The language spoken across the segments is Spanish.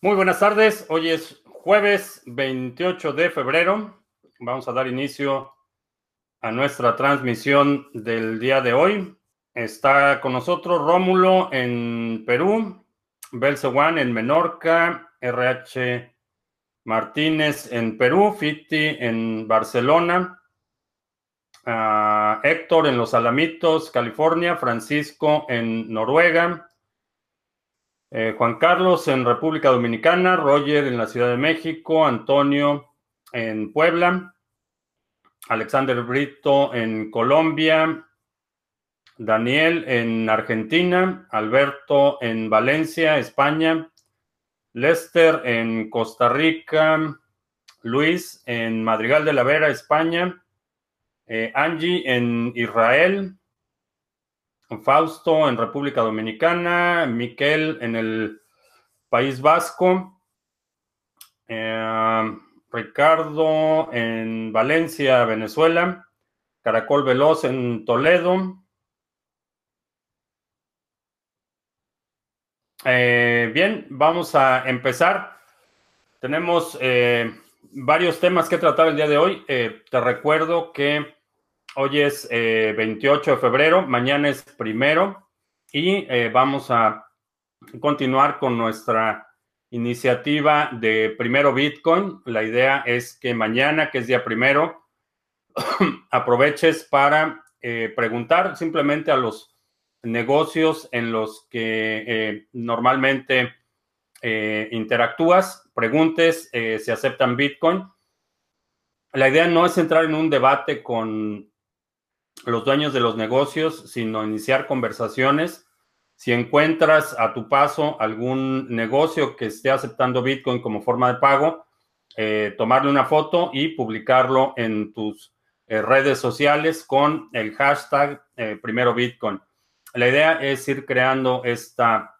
Muy buenas tardes. Hoy es jueves 28 de febrero. Vamos a dar inicio a nuestra transmisión del día de hoy. Está con nosotros Rómulo en Perú, Belcewan en Menorca, RH Martínez en Perú, Fiti en Barcelona, uh, Héctor en Los Alamitos, California, Francisco en Noruega, eh, Juan Carlos en República Dominicana, Roger en la Ciudad de México, Antonio en Puebla, Alexander Brito en Colombia, Daniel en Argentina, Alberto en Valencia, España, Lester en Costa Rica, Luis en Madrigal de la Vera, España, eh, Angie en Israel, Fausto en República Dominicana, Miquel en el País Vasco, eh, Ricardo en Valencia, Venezuela, Caracol Veloz en Toledo. Eh, bien, vamos a empezar. Tenemos eh, varios temas que tratar el día de hoy. te recuerdo que Hoy es 28 eh, de febrero, mañana es primero y eh, vamos a continuar con nuestra iniciativa de primero Bitcoin. La idea es que mañana, que es día primero, aproveches para eh, preguntar simplemente a los negocios en los que normalmente interactúas, preguntes si aceptan Bitcoin. La idea no es entrar en un debate con los dueños de los negocios, sino iniciar conversaciones. Si encuentras a tu paso algún negocio que esté aceptando Bitcoin como forma de pago, eh, tomarle una foto y publicarlo en tus eh, redes sociales con el hashtag eh, primero Bitcoin. La idea es ir creando esta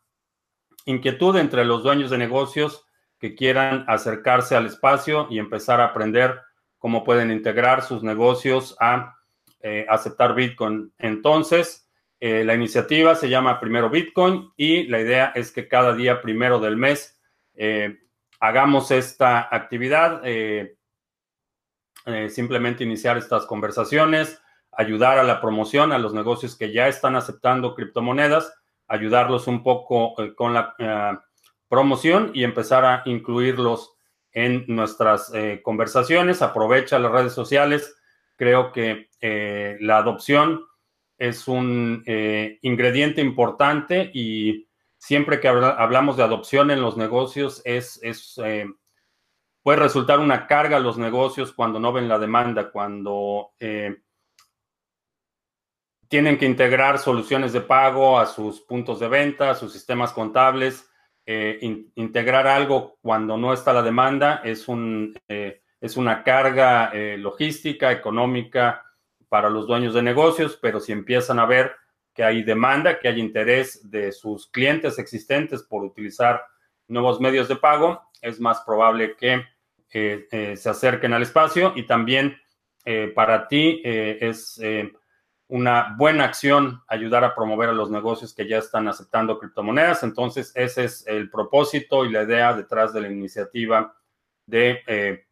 inquietud entre los dueños de negocios que quieran acercarse al espacio y empezar a aprender cómo pueden integrar sus negocios a eh, aceptar Bitcoin. Entonces, eh, la iniciativa se llama Primero Bitcoin y la idea es que cada día primero del mes eh, hagamos esta actividad, simplemente iniciar estas conversaciones, ayudar a la promoción a los negocios que ya están aceptando criptomonedas, ayudarlos un poco con la promoción y empezar a incluirlos en nuestras conversaciones. Aprovecha las redes sociales Creo que eh, la adopción es un eh, ingrediente importante y siempre que hablamos de adopción en los negocios es, eh, puede resultar una carga a los negocios cuando no ven la demanda, cuando tienen que integrar soluciones de pago a sus puntos de venta, a sus sistemas contables. integrar algo cuando no está la demanda es un es una carga eh, logística, económica para los dueños de negocios, pero si empiezan a ver que hay demanda, que hay interés de sus clientes existentes por utilizar nuevos medios de pago, es más probable que eh, eh, se acerquen al espacio y también para ti es una buena acción ayudar a promover a los negocios que ya están aceptando criptomonedas. Entonces, ese es el propósito y la idea detrás de la iniciativa de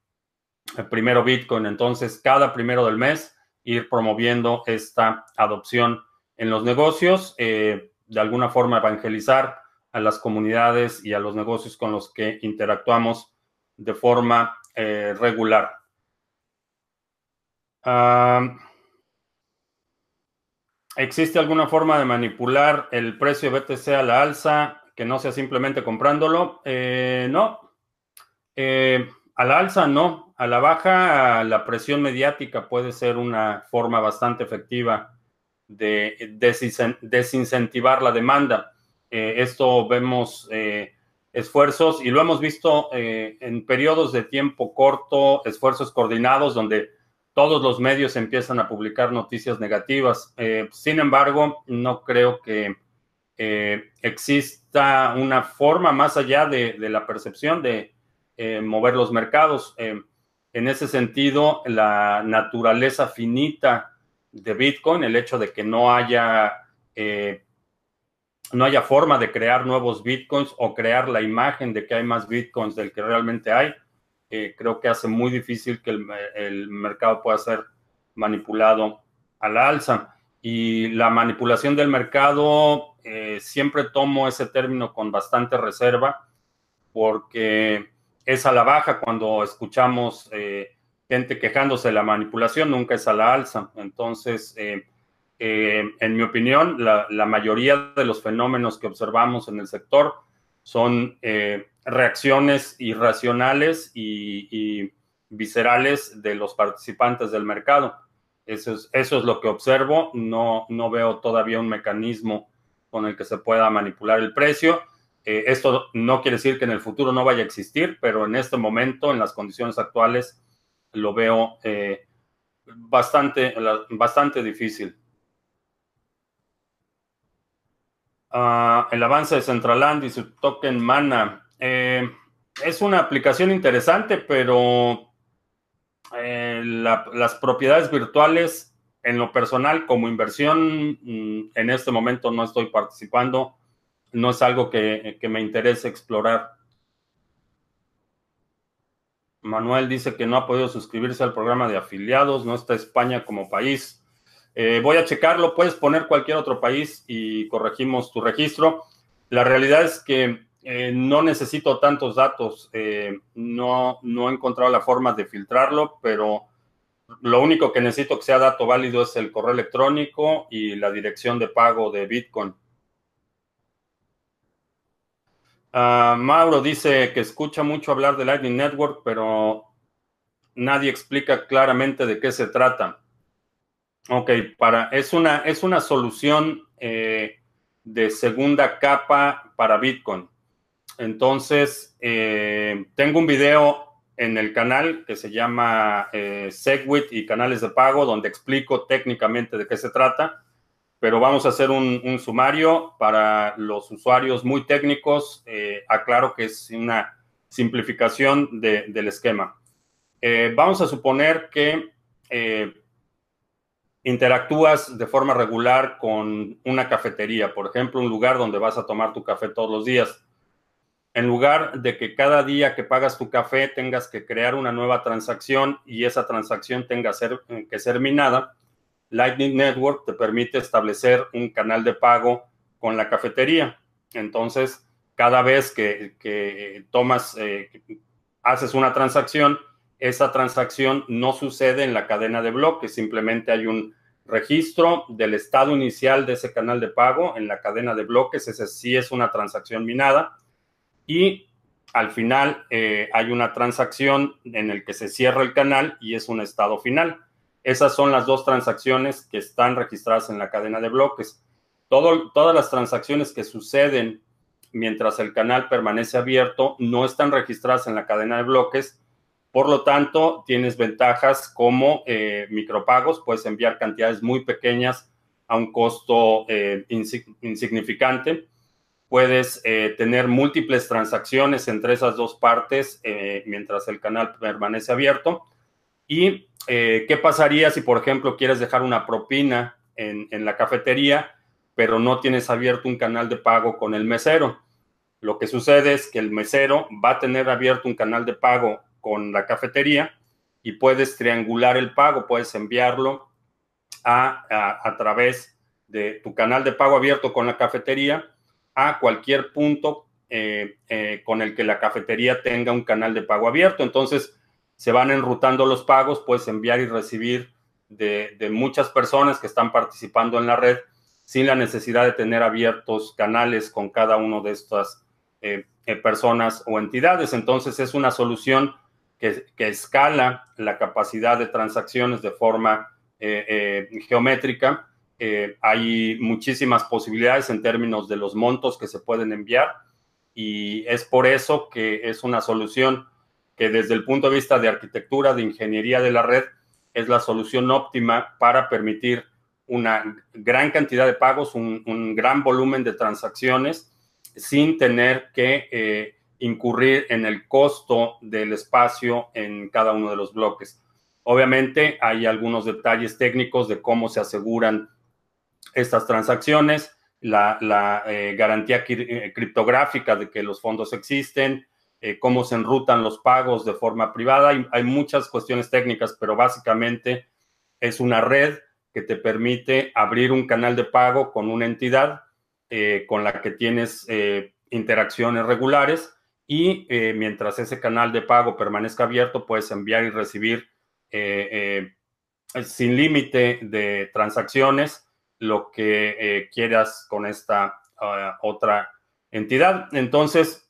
primero Bitcoin. Entonces, cada primero del mes, ir promoviendo esta adopción en los negocios, eh, de alguna forma evangelizar a las comunidades y a los negocios con los que interactuamos de forma eh, regular. ¿Existe alguna forma de manipular el precio BTC a la alza que no sea simplemente comprándolo? Eh, no. A la alza no a la baja, la presión mediática puede ser una forma bastante efectiva de desincentivar la demanda. Eh, esto vemos eh, esfuerzos y lo hemos visto eh, en periodos de tiempo corto, esfuerzos coordinados donde todos los medios empiezan a publicar noticias negativas. sin embargo, no creo que exista una forma más allá de la percepción de mover los mercados. En ese sentido, la naturaleza finita de Bitcoin, el hecho de que no haya eh, no haya forma de crear nuevos bitcoins o crear la imagen de que hay más bitcoins del que realmente hay, eh, creo que hace muy difícil que el, mercado pueda ser manipulado a la alza. Y la manipulación del mercado, eh, siempre tomo ese término con bastante reserva, porque es a la baja cuando escuchamos eh, gente quejándose de la manipulación, nunca es a la alza. Entonces, eh, en mi opinión, la, mayoría de los fenómenos que observamos en el sector son eh, reacciones irracionales y, viscerales de los participantes del mercado. Eso es, eso es lo que observo. No, no veo todavía un mecanismo con el que se pueda manipular el precio. Eh, esto no quiere decir que en el futuro no vaya a existir, pero en este momento, en las condiciones actuales, lo veo bastante, bastante difícil. Ah, el avance de Centraland y su token Mana. Eh, es una aplicación interesante, pero eh, las propiedades virtuales, en lo personal, como inversión, mm, en este momento no estoy participando. No es algo que, me interese explorar. Manuel dice que no ha podido suscribirse al programa de afiliados, no está España como país. Eh, voy a checarlo, puedes poner cualquier otro país y corregimos tu registro. La realidad es que eh, no necesito tantos datos, eh, no, no he encontrado la forma de filtrarlo, pero lo único que necesito que sea dato válido es el correo electrónico y la dirección de pago de Bitcoin. Ah, Mauro dice que escucha mucho hablar de Lightning Network, pero nadie explica claramente de qué se trata. Ok, para, es, una, es una solución eh, de segunda capa para Bitcoin. Entonces, eh, tengo un video en el canal que se llama eh, Segwit y canales de pago, donde explico técnicamente de qué se trata, pero vamos a hacer un, sumario para los usuarios muy técnicos. aclaro que es una simplificación del esquema. vamos a suponer que interactúas de forma regular con una cafetería, por ejemplo, un lugar donde vas a tomar tu café todos los días. En lugar de que cada día que pagas tu café tengas que crear una nueva transacción y esa transacción tenga que ser minada, Lightning Network te permite establecer un canal de pago con la cafetería. Entonces, cada vez que, tomas, eh, haces una transacción, esa transacción no sucede en la cadena de bloques, simplemente hay un registro del estado inicial de ese canal de pago en la cadena de bloques, ese sí es una transacción minada, y al final eh, hay una transacción en el que se cierra el canal y es un estado final. Esas son las dos transacciones que están registradas en la cadena de bloques. todas las transacciones que suceden mientras el canal permanece abierto no están registradas en la cadena de bloques, por lo tanto, tienes ventajas como eh, micropagos, puedes enviar cantidades muy pequeñas a un costo eh, insignificante. Puedes eh, tener múltiples transacciones entre esas dos partes mientras el canal permanece abierto. ¿Y qué pasaría si, por ejemplo, quieres dejar una propina en, la cafetería, pero no tienes abierto un canal de pago con el mesero? Lo que sucede es que el mesero va a tener abierto un canal de pago con la cafetería y puedes triangular el pago, puedes enviarlo a, a, través de tu canal de pago abierto con la cafetería a cualquier punto eh, eh, con el que la cafetería tenga un canal de pago abierto. Entonces, se van enrutando los pagos, puedes enviar y recibir de, muchas personas que están participando en la red sin la necesidad de tener abiertos canales con cada uno de estas eh, personas o entidades. Entonces, es una solución que, escala la capacidad de transacciones de forma eh, eh, geométrica. Eh, hay muchísimas posibilidades en términos de los montos que se pueden enviar y es por eso que es una solución que desde el punto de vista de arquitectura, de ingeniería de la red, es la solución óptima para permitir una gran cantidad de pagos, un, gran volumen de transacciones sin tener que incurrir en el costo del espacio en cada uno de los bloques. Obviamente hay algunos detalles técnicos de cómo se aseguran estas transacciones. la, garantía criptográfica de que los fondos existen, cómo se enrutan los pagos de forma privada. Hay, hay, muchas cuestiones técnicas, pero básicamente es una red que te permite abrir un canal de pago con una entidad con la que tienes interacciones regulares y eh, mientras ese canal de pago permanezca abierto, puedes enviar y recibir eh, eh, sin límite de transacciones lo que quieras con esta ah, otra entidad. Entonces,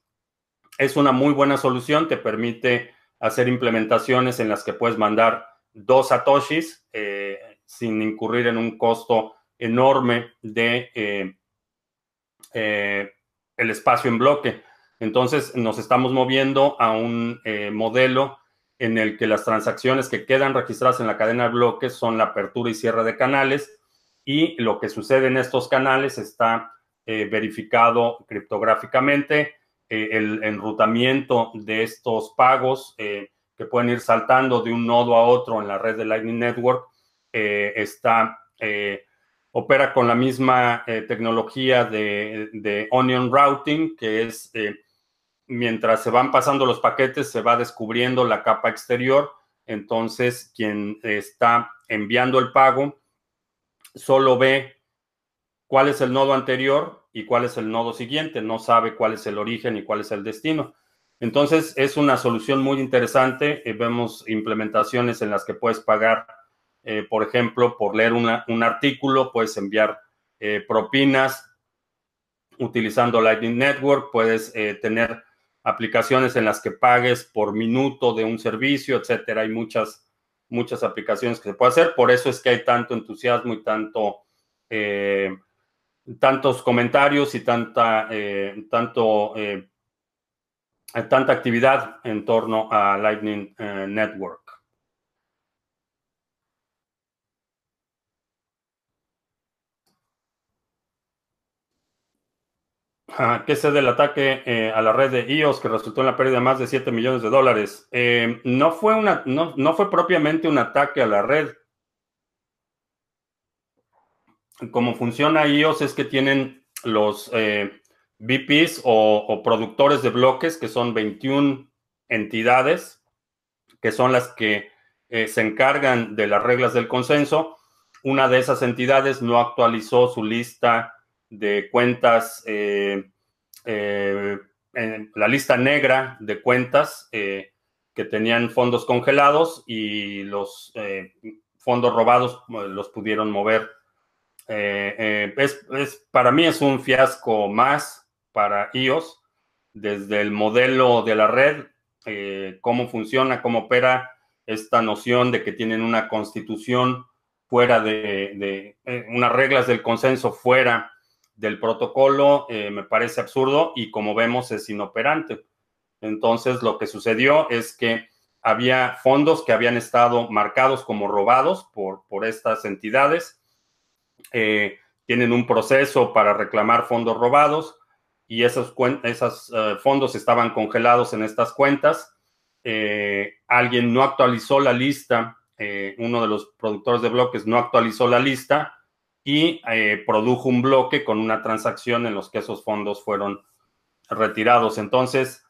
es una muy buena solución, te permite hacer implementaciones en las que puedes mandar dos satoshis sin incurrir en un costo enorme de el espacio en bloque. Entonces nos estamos moviendo a un eh, modelo en el que las transacciones que quedan registradas en la cadena de bloques son la apertura y cierre de canales y lo que sucede en estos canales está eh, verificado criptográficamente. Eh, el enrutamiento de estos pagos que pueden ir saltando de un nodo a otro en la red de Lightning Network está opera con la misma tecnología de, Onion Routing, que es mientras se van pasando los paquetes, se va descubriendo la capa exterior. Entonces, quien está enviando el pago solo ve cuál es el nodo anterior y cuál es el nodo siguiente. No sabe cuál es el origen y cuál es el destino. Entonces, es una solución muy interesante. Eh, vemos implementaciones en las que puedes pagar, eh, por ejemplo, por leer un artículo, puedes enviar eh, propinas utilizando Lightning Network, puedes tener aplicaciones en las que pagues por minuto de un servicio, etcétera. Hay muchas, muchas aplicaciones que se puede hacer. Por eso es que hay tanto entusiasmo y tanto, tantos comentarios y tanta, eh, tanto, eh, tanta actividad en torno a Lightning Network. ¿Qué sé del ataque eh, a la red de IOS que resultó en la pérdida de más de 7 millones de dólares? Eh, no, fue una, no, fue propiamente un ataque a la red. Como funciona IOS es que tienen los eh, VPs o, productores de bloques, que son 21 entidades, que son las que se encargan de las reglas del consenso. Una de esas entidades no actualizó su lista de cuentas, eh, eh, la lista negra de cuentas eh, que tenían fondos congelados y los fondos robados los pudieron mover. Es, es, para mí es un fiasco más para iOS desde el modelo de la red, cómo funciona, cómo opera esta noción de que tienen una constitución fuera de, de unas reglas del consenso fuera del protocolo eh, me parece absurdo y como vemos es inoperante. Entonces lo que sucedió es que había fondos que habían estado marcados como robados por, por estas entidades. Eh, tienen un proceso para reclamar fondos robados y esos, esos eh, fondos estaban congelados en estas cuentas. alguien no actualizó la lista, uno de los productores de bloques no actualizó la lista y eh, produjo un bloque con una transacción en los que esos fondos fueron retirados. Entonces,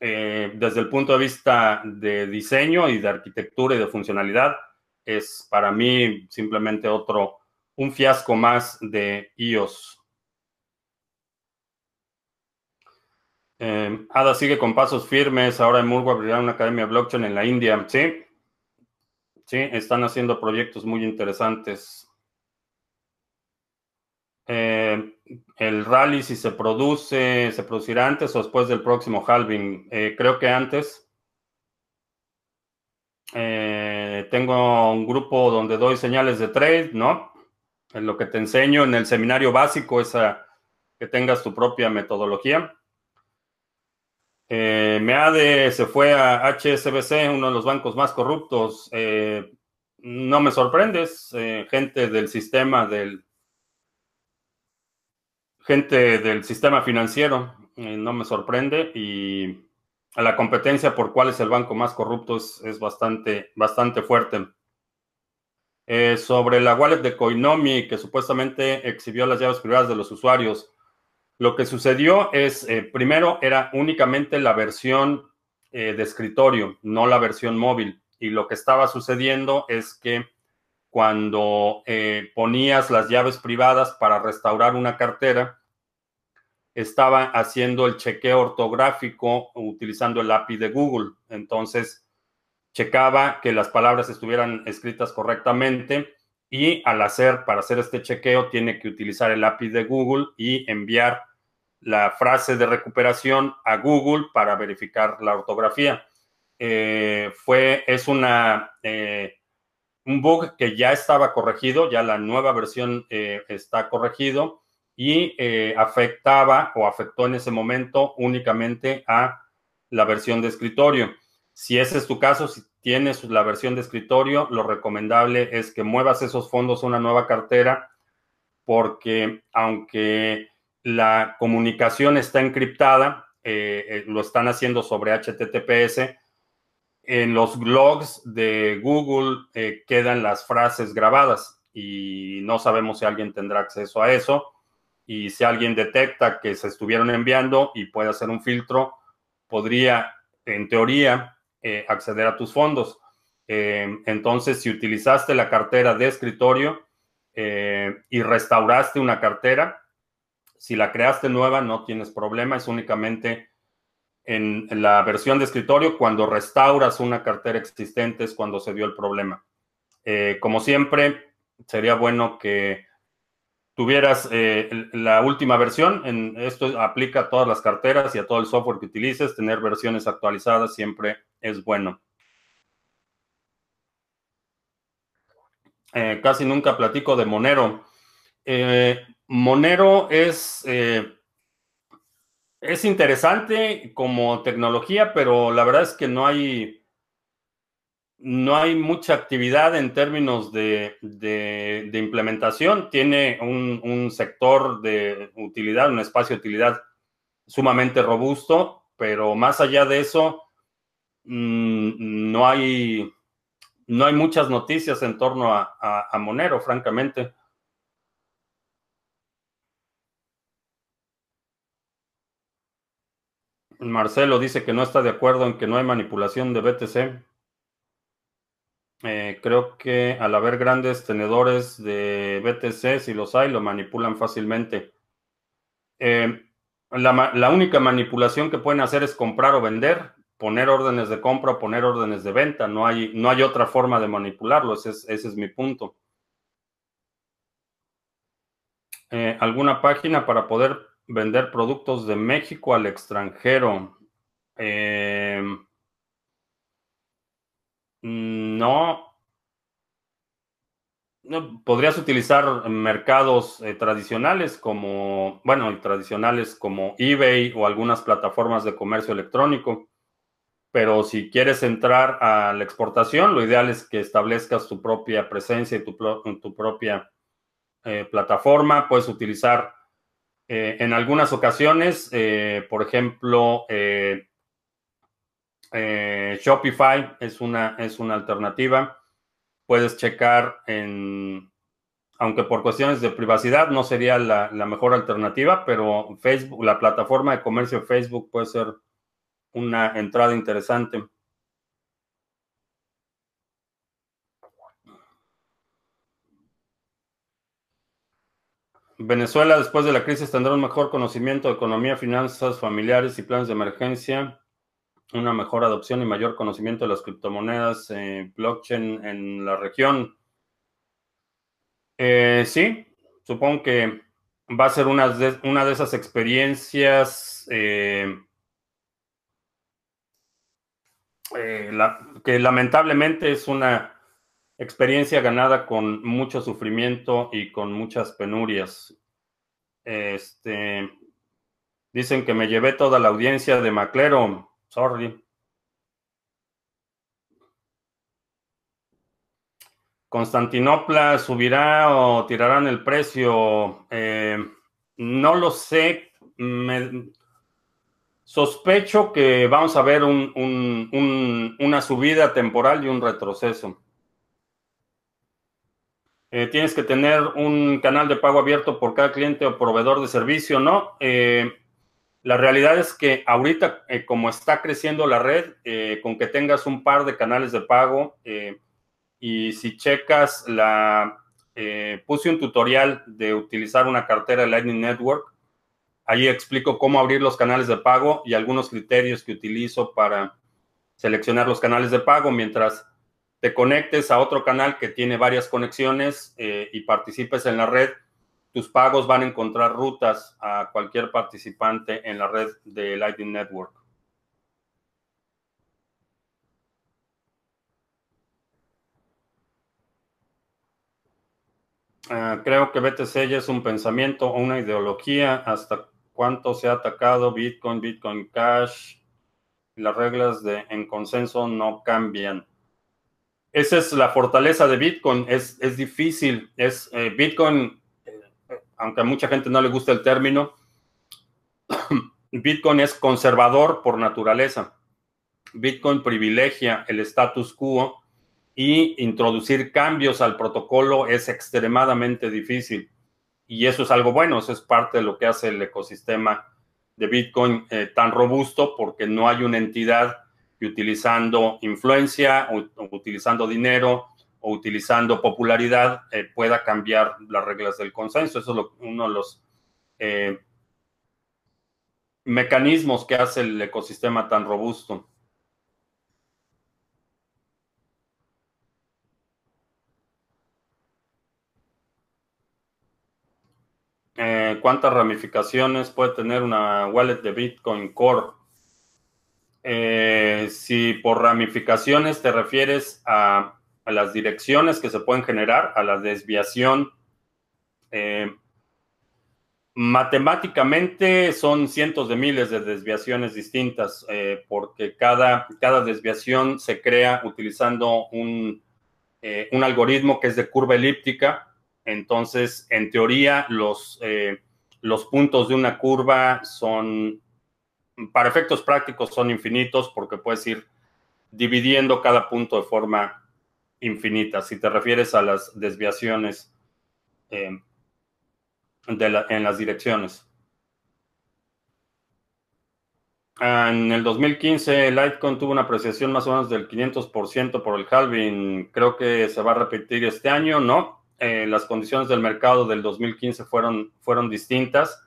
eh, desde el punto de vista de diseño y de arquitectura y de funcionalidad, es para mí simplemente otro, un fiasco más de iOS. Eh, Ada sigue con pasos firmes. Ahora en Murgo abrirá una academia blockchain en la India. Sí, sí, están haciendo proyectos muy interesantes. Eh, el rally, si se produce, se producirá antes o después del próximo halving. Eh, creo que antes. Eh, tengo un grupo donde doy señales de trade, ¿no? En lo que te enseño en el seminario básico es a, que tengas tu propia metodología. MEADE se fue a HSBC, uno de los bancos más corruptos. no me sorprendes, gente del sistema del gente del sistema financiero, eh, no me sorprende, y la competencia por cuál es el banco más corrupto es, bastante, bastante fuerte. Eh, sobre la wallet de Coinomi que supuestamente exhibió las llaves privadas de los usuarios. Lo que sucedió es, eh, primero, era únicamente la versión eh, de escritorio, no la versión móvil. Y lo que estaba sucediendo es que cuando ponías las llaves privadas para restaurar una cartera, estaba haciendo el chequeo ortográfico utilizando el API de Google. Entonces, checaba que las palabras estuvieran escritas correctamente y al hacer, para hacer este chequeo, tiene que utilizar el API de Google y enviar la frase de recuperación a Google para verificar la ortografía. Eh, fue, es una, eh, un bug que ya estaba corregido, ya la nueva versión eh, está corregido y afectaba o afectó en ese momento únicamente a la versión de escritorio. Si ese es tu caso, si tienes la versión de escritorio, lo recomendable es que muevas esos fondos a una nueva cartera, porque aunque la comunicación está encriptada, eh, eh, lo están haciendo sobre HTTPS, en los logs de Google eh, quedan las frases grabadas y no sabemos si alguien tendrá acceso a eso. Y si alguien detecta que se estuvieron enviando y puede hacer un filtro, podría, en teoría, eh, acceder a tus fondos. Eh, entonces, si utilizaste la cartera de escritorio eh, y restauraste una cartera, si la creaste nueva, no tienes problema, es únicamente en, la versión de escritorio, cuando restauras una cartera existente es cuando se dio el problema. como siempre, sería bueno que tuvieras la última versión. En, esto aplica a todas las carteras y a todo el software que utilices. Tener versiones actualizadas siempre es bueno. Eh, casi nunca platico de Monero. Eh, Monero es, eh, es interesante como tecnología, pero la verdad es que no hay, no hay mucha actividad en términos de, implementación. Tiene un, un, sector de utilidad, un espacio de utilidad sumamente robusto, pero más allá de eso, Mm, no hay no hay muchas noticias en torno a, Monero, francamente. Marcelo dice que no está de acuerdo en que no hay manipulación de BTC. Eh, creo que al haber grandes tenedores de BTC, si los hay, lo manipulan fácilmente. Eh, la, única manipulación que pueden hacer es comprar o vender poner órdenes de compra o poner órdenes de venta. No hay, no hay otra forma de manipularlo. Ese es, ese es mi punto. Eh, ¿Alguna página para poder vender productos de México al extranjero? Eh, no. no. Podrías utilizar mercados eh, tradicionales como, bueno, tradicionales como eBay o algunas plataformas de comercio electrónico pero si quieres entrar a la exportación, lo ideal es que establezcas tu propia presencia y tu, propia eh, plataforma. Puedes utilizar eh, en algunas ocasiones, eh, por ejemplo, Shopify es una, es una alternativa. Puedes checar en, aunque por cuestiones de privacidad no sería la, la mejor alternativa, pero Facebook, la plataforma de comercio Facebook puede ser una entrada interesante. Venezuela, después de la crisis, tendrá un mejor conocimiento de economía, finanzas familiares y planes de emergencia, una mejor adopción y mayor conocimiento de las criptomonedas, eh, blockchain en la región. Eh, sí, supongo que va a ser una de, esas experiencias Eh, que lamentablemente es una experiencia ganada con mucho sufrimiento y con muchas penurias. Este, dicen que me llevé toda la audiencia de Maclero. Sorry. Constantinopla subirá o tirarán el precio. Eh, no lo sé. Me, Sospecho que vamos a ver una subida temporal y un retroceso. Eh, tienes que tener un canal de pago abierto por cada cliente o proveedor de servicio, ¿no? Eh, la realidad es que ahorita, eh, como está creciendo la red, con que tengas un par de canales de pago y si checas la, puse un tutorial de utilizar una cartera Lightning Network. Ahí explico cómo abrir los canales de pago y algunos criterios que utilizo para seleccionar los canales de pago mientras te conectes a otro canal que tiene varias conexiones eh, y participes en la red, tus pagos van a encontrar rutas a cualquier participante en la red de Lightning Network. Ah, creo que BTC ya es un pensamiento o una ideología. ¿Hasta cuánto se ha atacado Bitcoin, Bitcoin Cash? Las reglas de, en consenso no cambian. Esa es la fortaleza de Bitcoin. Es, es difícil. Es eh, Bitcoin, aunque a mucha gente no le gusta el término, Bitcoin es conservador por naturaleza. Bitcoin privilegia el status quo y introducir cambios al protocolo es extremadamente difícil. Y eso es algo bueno, eso es parte de lo que hace el ecosistema de Bitcoin eh, tan robusto porque no hay una entidad y utilizando influencia o, utilizando dinero o utilizando popularidad eh, pueda cambiar las reglas del consenso. Eso es uno de los eh, mecanismos que hace el ecosistema tan robusto. Eh, ¿Cuántas ramificaciones puede tener una wallet de Bitcoin Core? Si por ramificaciones te refieres a, las direcciones que se pueden generar, a la desviación, eh, matemáticamente son cientos de miles de desviaciones distintas, eh, porque cada, cada, desviación se crea utilizando un, un, algoritmo que es de curva elíptica. Entonces, en teoría, los, los puntos de una curva son para efectos prácticos son infinitos porque puedes ir dividiendo cada punto de forma infinita. Si te refieres a las desviaciones eh, en las direcciones. En el 2015, Litecoin tuvo una apreciación más o menos del 500% por el halving. Creo que se va a repetir este año, ¿no? Eh, las condiciones del mercado del 2015 fueron, fueron distintas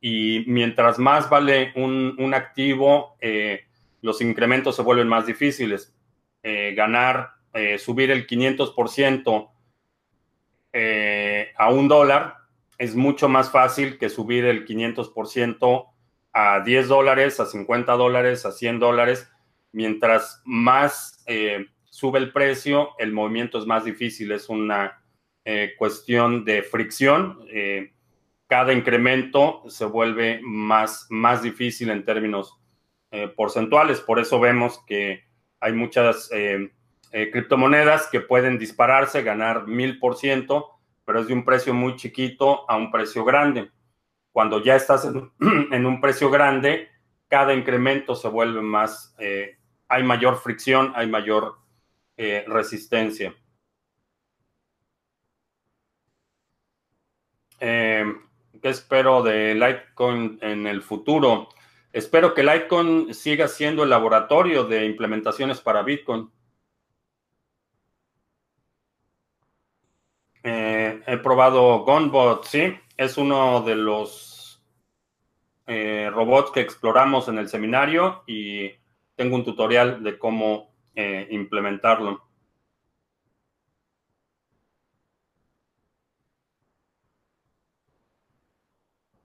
y mientras más vale un, activo, eh, los incrementos se vuelven más difíciles. Eh, ganar, eh, subir el 500% a un dólar es mucho más fácil que subir el 500% a 10 dólares, a 50 dólares, a 100 dólares. Mientras más sube el precio, el movimiento es más difícil. Es una cuestión de fricción cada incremento se vuelve más, más difícil en términos eh, porcentuales. Por eso vemos que hay muchas eh, eh, criptomonedas que pueden dispararse, ganar mil por ciento, pero es de un precio muy chiquito a un precio grande. Cuando ya estás en, en un precio grande, cada incremento se vuelve más, hay mayor fricción, hay mayor resistencia. ¿Qué espero de Litecoin en el futuro? Espero que Litecoin siga siendo el laboratorio de implementaciones para Bitcoin. Eh, he probado Gunbot, sí, es uno de los eh, robots que exploramos en el seminario y tengo un tutorial de cómo eh, implementarlo.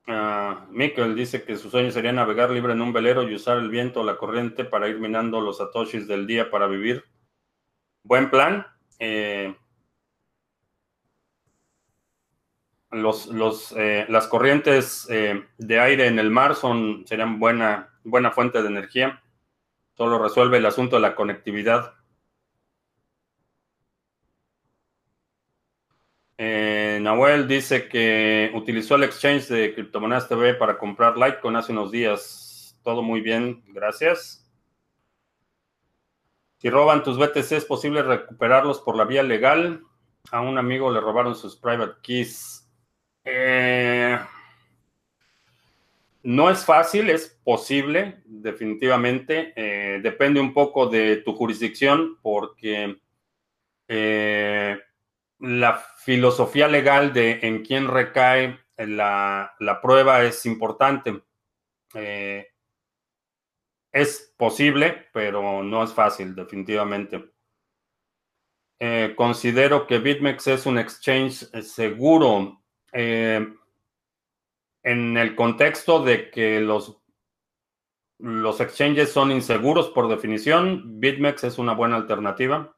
Uh, dice que su sueño sería navegar libre en un velero y usar el viento o la corriente para ir minando los satoshis del día para vivir. Buen plan. Eh, los, los, eh, las corrientes eh, de aire en el mar son, serían buena, buena fuente de energía. Solo resuelve el asunto de la conectividad. Eh, Nahuel dice que utilizó el exchange de Criptomonedas TV para comprar Litecoin hace unos días. Todo muy bien, gracias. Si roban tus BTC, ¿es posible recuperarlos por la vía legal? A un amigo le robaron sus private keys. Eh, no es fácil, es posible, definitivamente. Eh, depende un poco de tu jurisdicción, porque eh, la filosofía legal de en quién recae la, prueba es importante. Es posible, pero no es fácil, definitivamente. considero que BitMEX es un exchange seguro en el contexto de que los, los exchanges son inseguros por definición, BitMEX es una buena alternativa.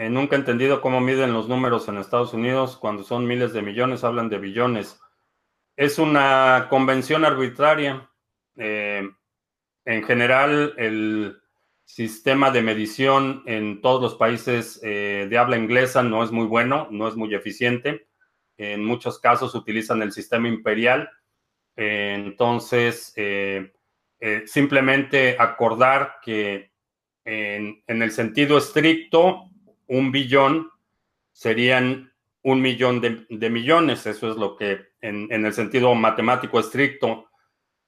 Eh, nunca he entendido cómo miden los números en Estados Unidos cuando son miles de millones, hablan de billones. Es una convención arbitraria. Eh, en general, el, sistema de medición en todos los países eh, de habla inglesa no es muy bueno, no es muy eficiente. En muchos casos utilizan el sistema imperial. Eh, entonces, eh, simplemente acordar que en, el sentido estricto, un billón serían un millón de, millones. Eso es lo que en el sentido matemático estricto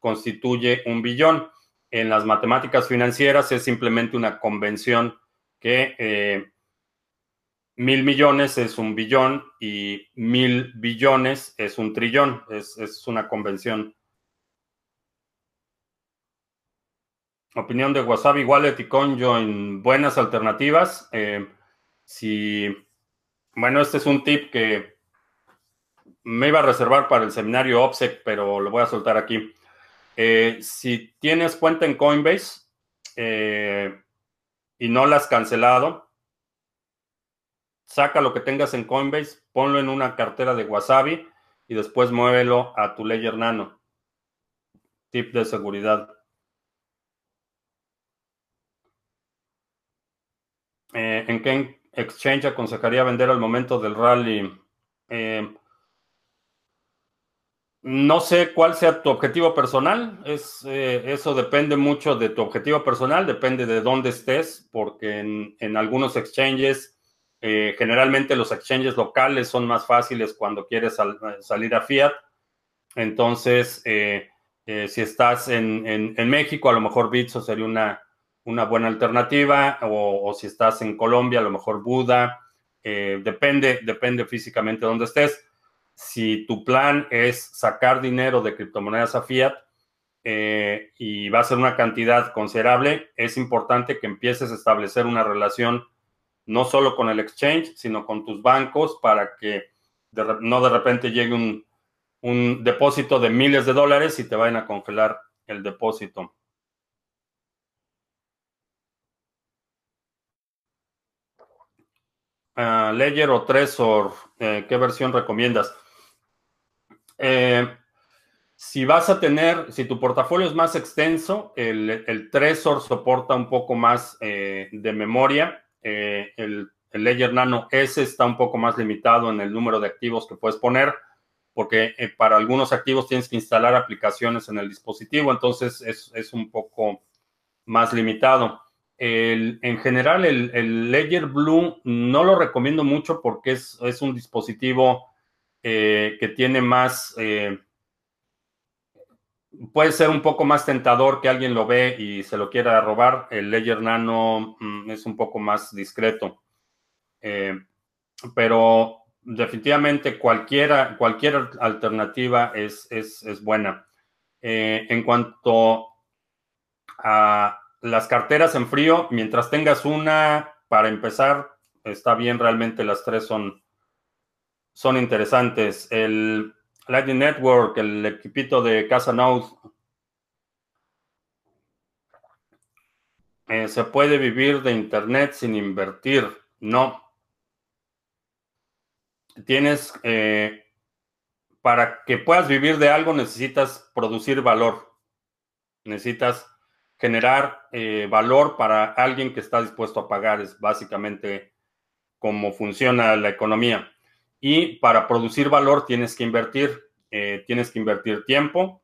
constituye un billón en las matemáticas financieras es simplemente una convención que eh, mil millones es un billón y mil billones es un trillón. Es, una convención. Opinión de Wasabi Wallet y CoinJoin, buenas alternativas. Eh, si, bueno, este es un tip que me iba a reservar para el seminario OPSEC, pero lo voy a soltar aquí. Eh, si tienes cuenta en Coinbase eh, y no la has cancelado, saca lo que tengas en Coinbase, ponlo en una cartera de Wasabi y después muévelo a tu Ledger Nano. Tip de seguridad. Eh, ¿En qué exchange aconsejaría vender al momento del rally? No sé cuál sea tu objetivo personal, es, eh, eso depende mucho de tu objetivo personal, depende de dónde estés, porque en, algunos exchanges, eh, generalmente los exchanges locales son más fáciles cuando quieres salir a fiat. Entonces, eh, si estás en, México, a lo mejor Bitso sería una, buena alternativa, o, o, si estás en Colombia, a lo mejor Buda, depende, depende físicamente de dónde estés si tu plan es sacar dinero de criptomonedas a fiat eh, y va a ser una cantidad considerable, es importante que empieces a establecer una relación no solo con el exchange, sino con tus bancos para que no de repente llegue un, depósito de miles de dólares y te vayan a congelar el depósito. Uh, Ledger o Trezor, eh, ¿qué versión recomiendas? Eh, si vas a tener, si tu portafolio es más extenso, el, el Trezor soporta un poco más eh, de memoria. Eh, el, Ledger Nano S está un poco más limitado en el número de activos que puedes poner, porque para algunos activos tienes que instalar aplicaciones en el dispositivo, entonces es, un poco más limitado. en general, el, Ledger Blue no lo recomiendo mucho porque es un dispositivo eh, que tiene más, eh, puede ser un poco más tentador que alguien lo ve y se lo quiera robar. El Ledger Nano mm, es un poco más discreto. Eh, pero definitivamente cualquiera, cualquier alternativa es, es buena. en cuanto a las carteras en frío, mientras tengas una para empezar, está bien, realmente las tres son, son interesantes. El Lightning Network, el equipito de Casa Node. Eh, ¿Se puede vivir de Internet sin invertir? No. Tienes, eh, para que puedas vivir de algo necesitas producir valor. Necesitas generar eh, valor para alguien que está dispuesto a pagar. Es básicamente cómo funciona la economía. Y para producir valor tienes que invertir, eh, tienes que invertir tiempo,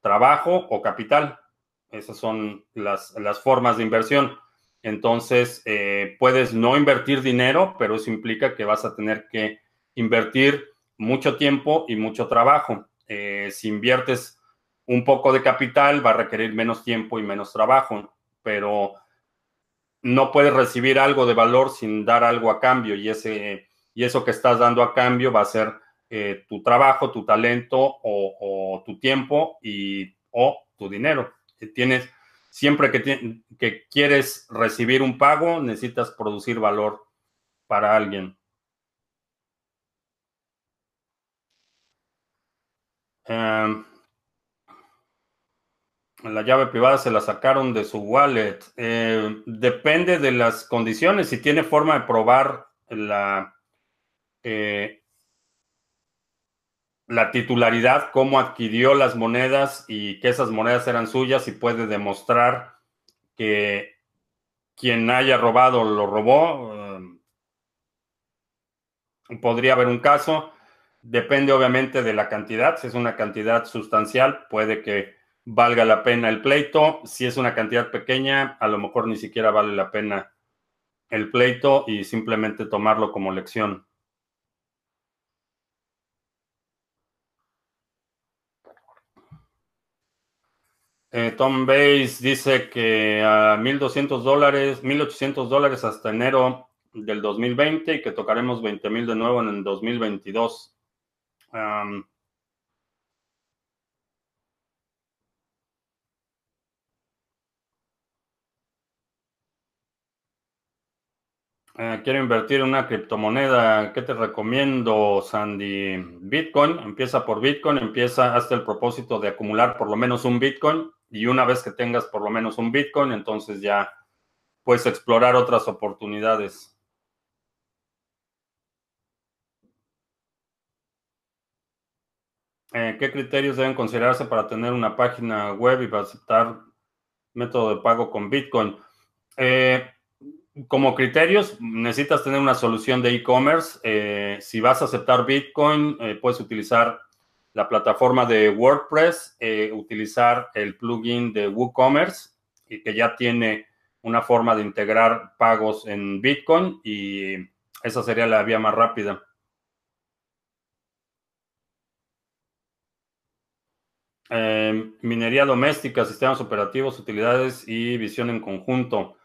trabajo o capital. Esas son las, formas de inversión. Entonces, eh, puedes no invertir dinero, pero eso implica que vas a tener que invertir mucho tiempo y mucho trabajo. Eh, si inviertes un poco de capital, va a requerir menos tiempo y menos trabajo, pero no puedes recibir algo de valor sin dar algo a cambio y, ese, y eso que estás dando a cambio va a ser eh, tu trabajo, tu talento o, tu tiempo y, o tu dinero. Tienes, siempre que, que quieres recibir un pago, necesitas producir valor para alguien. Em, la llave privada se la sacaron de su wallet. Eh, depende de las condiciones. Si tiene forma de probar la, eh, la titularidad, cómo adquirió las monedas y que esas monedas eran suyas y puede demostrar que quien haya robado lo robó. Eh, podría haber un caso. Depende obviamente de la cantidad. Si es una cantidad sustancial, puede que valga la pena el pleito. Si es una cantidad pequeña, a lo mejor ni siquiera vale la pena el pleito y simplemente tomarlo como lección. Eh, Tom Bates dice que a 1.200 dólares, 1.800 dólares hasta enero del 2020 y que tocaremos 20.000 de nuevo en el 2022. Eh, quiero invertir en una criptomoneda. ¿Qué te recomiendo, Sandy? Bitcoin. Empieza por Bitcoin. Empieza hasta el propósito de acumular por lo menos un Bitcoin. Y una vez que tengas por lo menos un Bitcoin, entonces ya puedes explorar otras oportunidades. Eh, ¿Qué criterios deben considerarse para tener una página web y para aceptar método de pago con Bitcoin? Eh, como criterios, necesitas tener una solución de e-commerce. Eh, si vas a aceptar Bitcoin, eh, puedes utilizar la plataforma de WordPress, eh, utilizar el plugin de WooCommerce, que ya tiene una forma de integrar pagos en Bitcoin y esa sería la vía más rápida. minería doméstica, sistemas operativos, utilidades y visión en conjunto.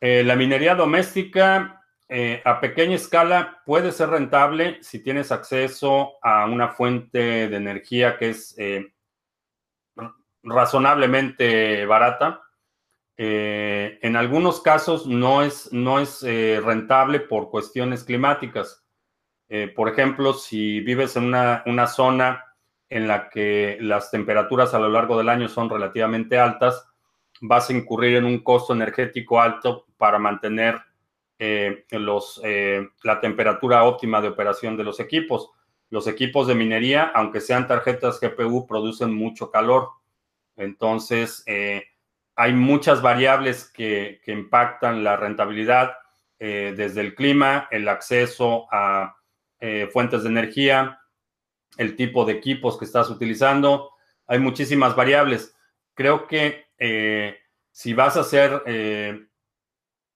Eh, la minería doméstica eh, a pequeña escala puede ser rentable si tienes acceso a una fuente de energía que es eh, razonablemente barata. en algunos casos no es, no es rentable por cuestiones climáticas. por ejemplo, si vives en una, una zona en la que las temperaturas a lo largo del año son relativamente altas, vas a incurrir en un costo energético alto para mantener eh, eh, la temperatura óptima de operación de los equipos. Los equipos de minería, aunque sean tarjetas GPU, producen mucho calor. Entonces, eh, hay muchas variables que, que impactan la rentabilidad, desde el clima, el acceso a fuentes de energía, el tipo de equipos que estás utilizando. Hay muchísimas variables. Creo que si vas a hacer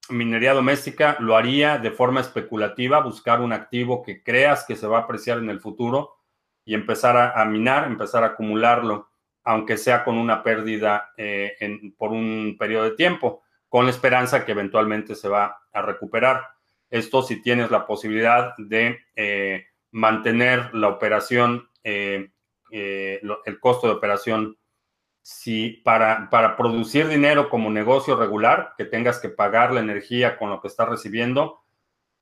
minería doméstica, lo haría de forma especulativa, buscar un activo que creas que se va a apreciar en el futuro y empezar a, minar, empezar a acumularlo, aunque sea con una pérdida eh, por un periodo de tiempo, con la esperanza que eventualmente se va a recuperar. Esto si tienes la posibilidad de eh, mantener la operación, eh, el costo de operación si para, para producir dinero como negocio regular, que tengas que pagar la energía con lo que estás recibiendo,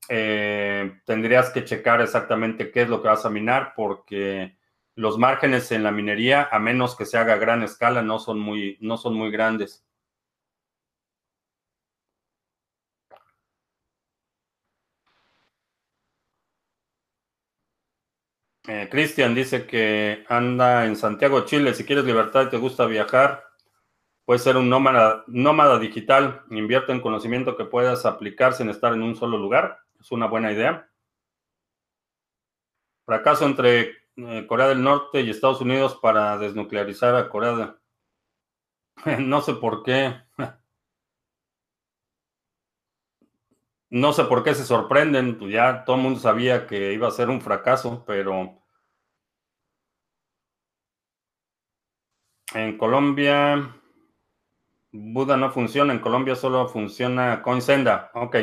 eh, tendrías que checar exactamente qué es lo que vas a minar, porque los márgenes en la minería, a menos que se haga a gran escala, no son muy, no son muy grandes. Eh, Cristian dice que anda en Santiago, Chile. Si quieres libertad y te gusta viajar, puedes ser un nómada, digital. Invierte en conocimiento que puedas aplicar sin estar en un solo lugar. Es una buena idea. Fracaso entre eh, Corea del Norte y Estados Unidos para desnuclearizar a Corea. no sé por qué. no sé por qué se sorprenden, pues ya todo el mundo sabía que iba a ser un fracaso, pero en Colombia Buda no funciona, en Colombia solo funciona Coinsenda. Ok.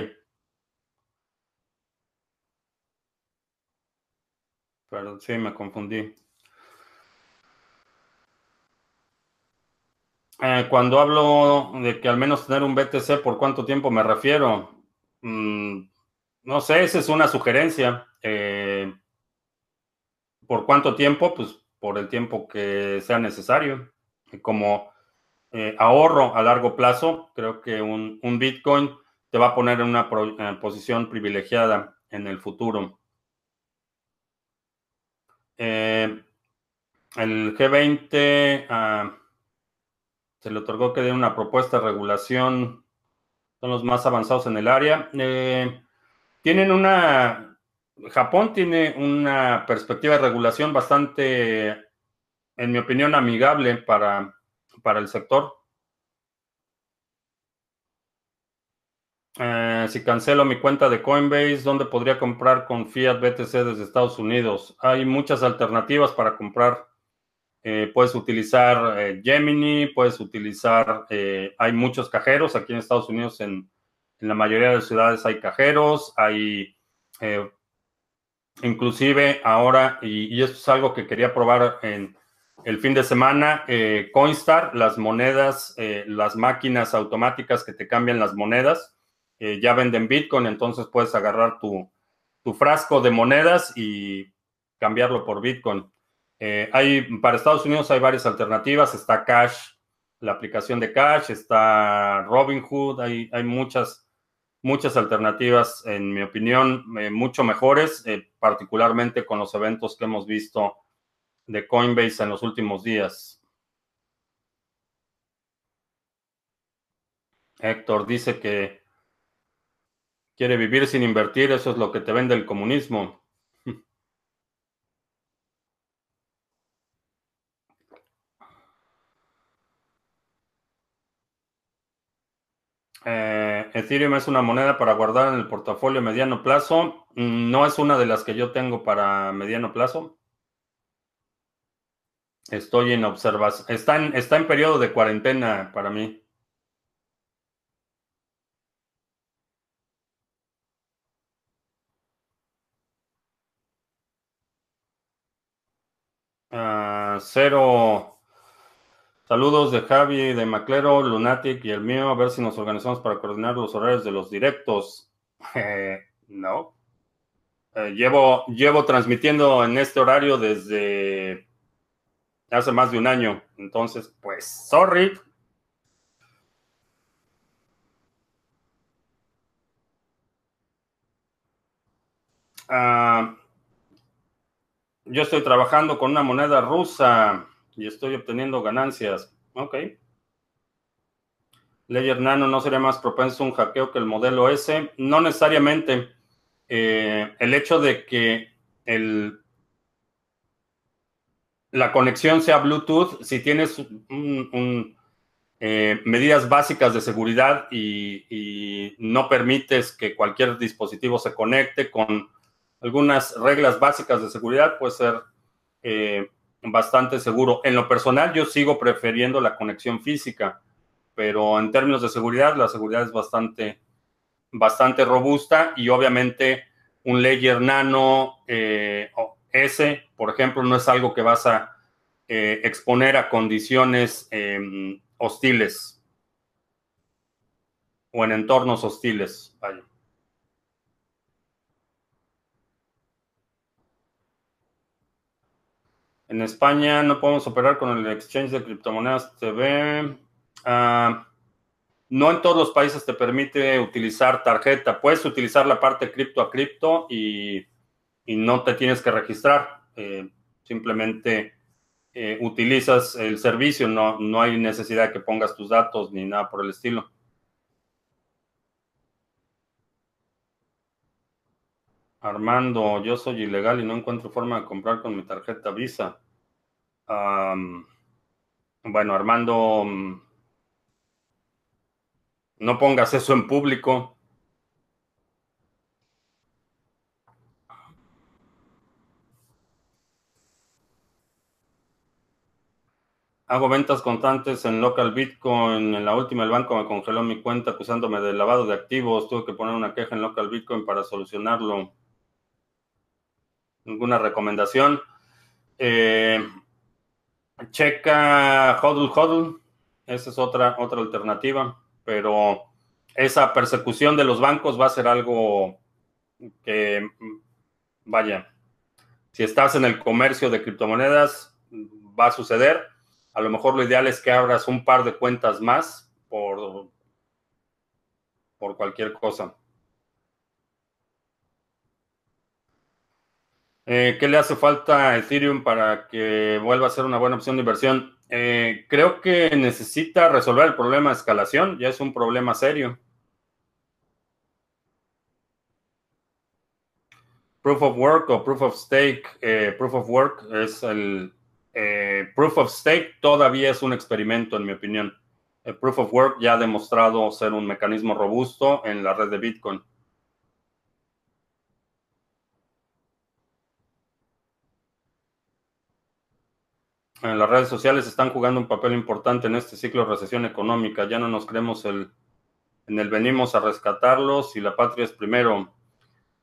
Pero sí, me confundí. Eh, cuando hablo de que al menos tener un BTC, ¿por cuánto tiempo me refiero? Mm, no sé, esa es una sugerencia. Eh, ¿Por cuánto tiempo? Pues por el tiempo que sea necesario. Como eh, ahorro a largo plazo, creo que un, Bitcoin te va a poner en una posición privilegiada en el futuro. el G20 se le otorgó que dé una propuesta de regulación, son los más avanzados en el área. Eh, tienen una, Japón tiene una perspectiva de regulación bastante, en mi opinión, amigable para, para el sector. Eh, si cancelo mi cuenta de Coinbase, ¿dónde podría comprar con Fiat BTC desde Estados Unidos? Hay muchas alternativas para comprar eh, puedes utilizar eh, Gemini, puedes utilizar, hay muchos cajeros aquí en Estados Unidos, en, la mayoría de ciudades hay cajeros, hay inclusive ahora, y, esto es algo que quería probar en el fin de semana, Coinstar, las monedas, las máquinas automáticas que te cambian las monedas, ya venden Bitcoin, entonces puedes agarrar tu, frasco de monedas y cambiarlo por Bitcoin. Eh, hay, para Estados Unidos hay varias alternativas. Está Cash, la aplicación de Cash, está Robinhood, hay, hay muchas, muchas alternativas, en mi opinión, eh, mucho mejores, eh, particularmente con los eventos que hemos visto de Coinbase en los últimos días. Héctor dice que quiere vivir sin invertir, eso es lo que te vende el comunismo. Eh, Ethereum es una moneda para guardar en el portafolio a mediano plazo. Mm, no es una de las que yo tengo para mediano plazo. Estoy en observación. Está en, está en periodo de cuarentena para mí. Ah, cero. Saludos de Javi, de Maclero, Lunatic y el mío, a ver si nos organizamos para coordinar los horarios de los directos. No. Eh, llevo, llevo transmitiendo en este horario desde hace más de un año. Entonces, pues, sorry. Ah, yo estoy trabajando con una moneda rusa y estoy obteniendo ganancias. Ok. Ledger Nano no sería más propenso a un hackeo que el modelo S. No necesariamente. Eh, el hecho de que el, la conexión sea Bluetooth, si tienes eh, medidas básicas de seguridad y, no permites que cualquier dispositivo se conecte con algunas reglas básicas de seguridad, puede ser eh, bastante seguro. En lo personal, yo sigo prefiriendo la conexión física, pero en términos de seguridad, la seguridad es bastante, bastante robusta y obviamente un Ledger Nano eh, S, por ejemplo, no es algo que vas a eh, exponer a condiciones em, hostiles o en entornos hostiles. En España no podemos operar con el exchange de criptomonedas TV. Ah, no en todos los países te permite utilizar tarjeta. Puedes utilizar la parte cripto a cripto y, no te tienes que registrar. Eh, simplemente eh, utilizas el servicio. No, no hay necesidad de que pongas tus datos ni nada por el estilo. Armando, yo soy ilegal y no encuentro forma de comprar con mi tarjeta Visa. bueno, Armando, mm, no pongas eso en público. Hago ventas constantes en local Bitcoin. En la última el banco me congeló mi cuenta acusándome de lavado de activos. Tuve que poner una queja en local Bitcoin para solucionarlo. ¿Ninguna recomendación? Eh, checa Hodl Hodl. Esa es otra, otra alternativa. Pero esa persecución de los bancos va a ser algo que, vaya, si estás en el comercio de criptomonedas, va a suceder a lo mejor lo ideal es que abras un par de cuentas más por, por cualquier cosa. Eh, ¿Qué le hace falta a Ethereum para que vuelva a ser una buena opción de inversión? Eh, creo que necesita resolver el problema de escalación, ya es un problema serio. Proof of Work o Proof of Stake. Eh, proof of Work es el, eh, proof of Stake todavía es un experimento, en mi opinión. El Proof of Work ya ha demostrado ser un mecanismo robusto en la red de Bitcoin. En las redes sociales están jugando un papel importante en este ciclo de recesión económica. Ya no nos creemos el, en el venimos a rescatarlos y la patria es primero.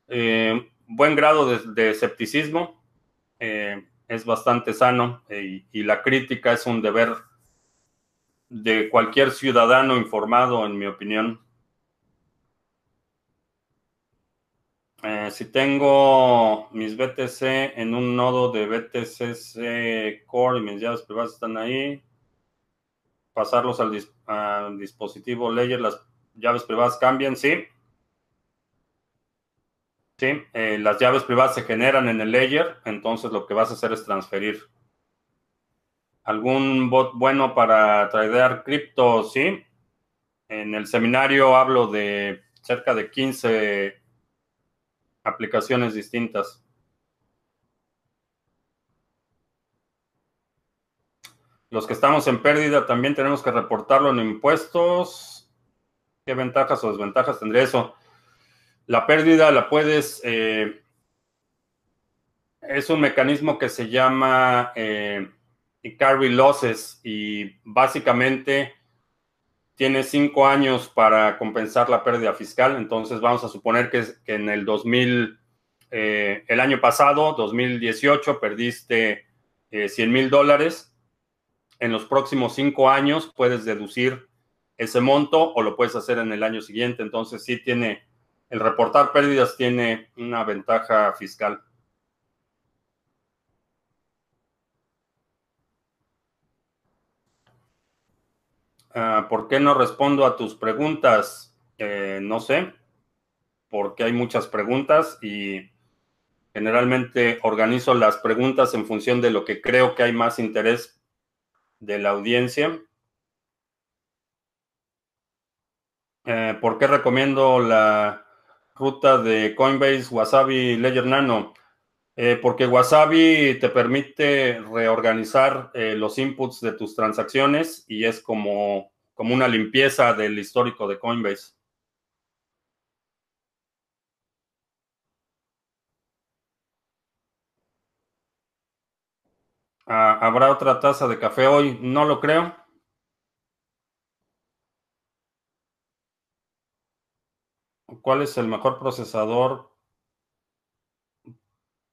Eh, buen grado de, escepticismo. Eh, es bastante sano eh, y, la crítica es un deber de cualquier ciudadano informado, en mi opinión. Eh, si tengo mis BTC en un nodo de BTC Core y mis llaves privadas están ahí, pasarlos al, al dispositivo Ledger, las llaves privadas cambian, sí. Sí, eh, las llaves privadas se generan en el layer, entonces lo que vas a hacer es transferir. ¿Algún bot bueno para tradear cripto? Sí. En el seminario hablo de cerca de 15 aplicaciones distintas. Los que estamos en pérdida también tenemos que reportarlo en impuestos. ¿Qué ventajas o desventajas tendría eso? La pérdida la puedes... Eh, es un mecanismo que se llama eh, carry losses y básicamente tiene cinco años para compensar la pérdida fiscal. Entonces vamos a suponer que, en el 2000, eh, el año pasado, 2018, perdiste 100 mil dólares. En los próximos cinco años puedes deducir ese monto o lo puedes hacer en el año siguiente. Entonces sí tiene el reportar pérdidas tiene una ventaja fiscal. Ah, ¿Por qué no respondo a tus preguntas? Eh, no sé, porque hay muchas preguntas y generalmente organizo las preguntas en función de lo que creo que hay más interés de la audiencia. Eh, ¿Por qué recomiendo la ruta de Coinbase, Wasabi, Ledger Nano, eh, porque Wasabi te permite reorganizar eh, los inputs de tus transacciones y es como, como una limpieza del histórico de Coinbase. Ah, ¿Habrá otra taza de café hoy? No lo creo. ¿Cuál es el mejor procesador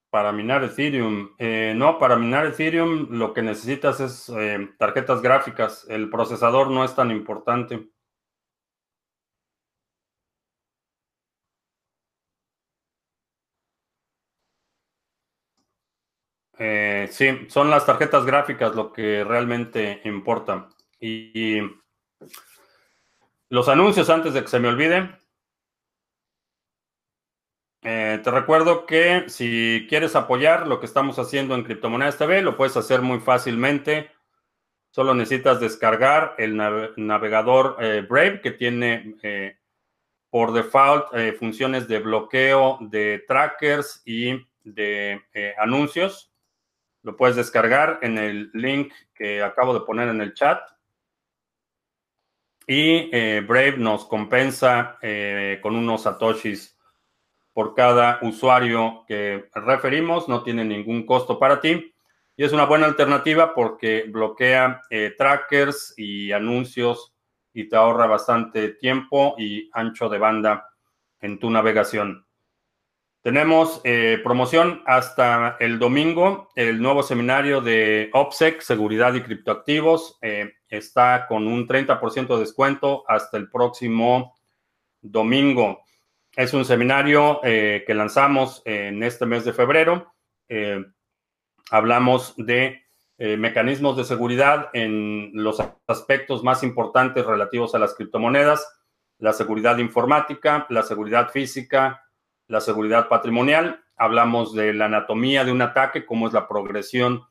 para minar Ethereum? Eh, no, para minar Ethereum lo que necesitas es eh, tarjetas gráficas. El procesador no es tan importante. Eh, sí, son las tarjetas gráficas lo que realmente importa. y los anuncios antes de que se me olvide. Eh, te recuerdo que si quieres apoyar lo que estamos haciendo en Criptomonedas TV, lo puedes hacer muy fácilmente. Solo necesitas descargar el navegador eh, Brave que tiene eh, por default funciones de bloqueo de trackers y de anuncios. Lo puedes descargar en el link que acabo de poner en el chat. Y Brave nos compensa con unos satoshis por cada usuario que referimos, no tiene ningún costo para ti. Y es una buena alternativa porque bloquea eh, trackers y anuncios y te ahorra bastante tiempo y ancho de banda en tu navegación. Tenemos eh, promoción hasta el domingo. El nuevo seminario de OPSEC, Seguridad y Criptoactivos, eh, está con un 30% de descuento hasta el próximo domingo. Es un seminario eh, que lanzamos en este mes de febrero. hablamos de mecanismos de seguridad en los aspectos más importantes relativos a las criptomonedas, la seguridad informática, la seguridad física, la seguridad patrimonial, hablamos de la anatomía de un ataque, cómo es la progresión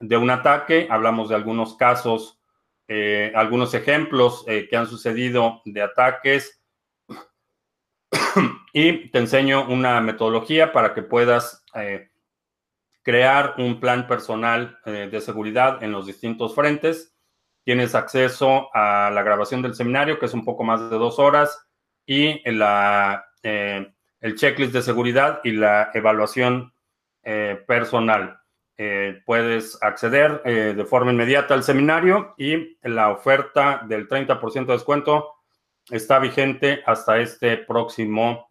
de un ataque, hablamos de algunos casos, eh, algunos ejemplos eh, que han sucedido de ataques y te enseño una metodología para que puedas eh, crear un plan personal de seguridad en los distintos frentes. Tienes acceso a la grabación del seminario, que es un poco más de dos horas, y la el checklist de seguridad y la evaluación eh, personal. Eh, puedes acceder eh, de forma inmediata al seminario y la oferta del 30% de descuento está vigente hasta este próximo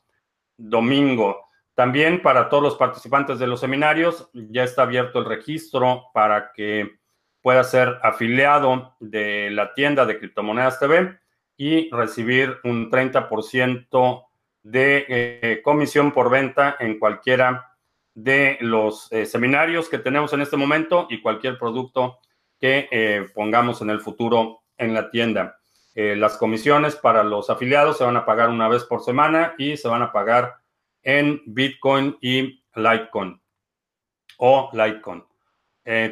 domingo. También para todos los participantes de los seminarios ya está abierto el registro para que puedas ser afiliado de la tienda de criptomonedas TV y recibir un 30% de eh, comisión por venta en cualquiera de los eh, seminarios que tenemos en este momento y cualquier producto que eh, pongamos en el futuro en la tienda. Las comisiones para los afiliados se van a pagar una vez por semana y se van a pagar en Bitcoin y Litecoin o Litecoin.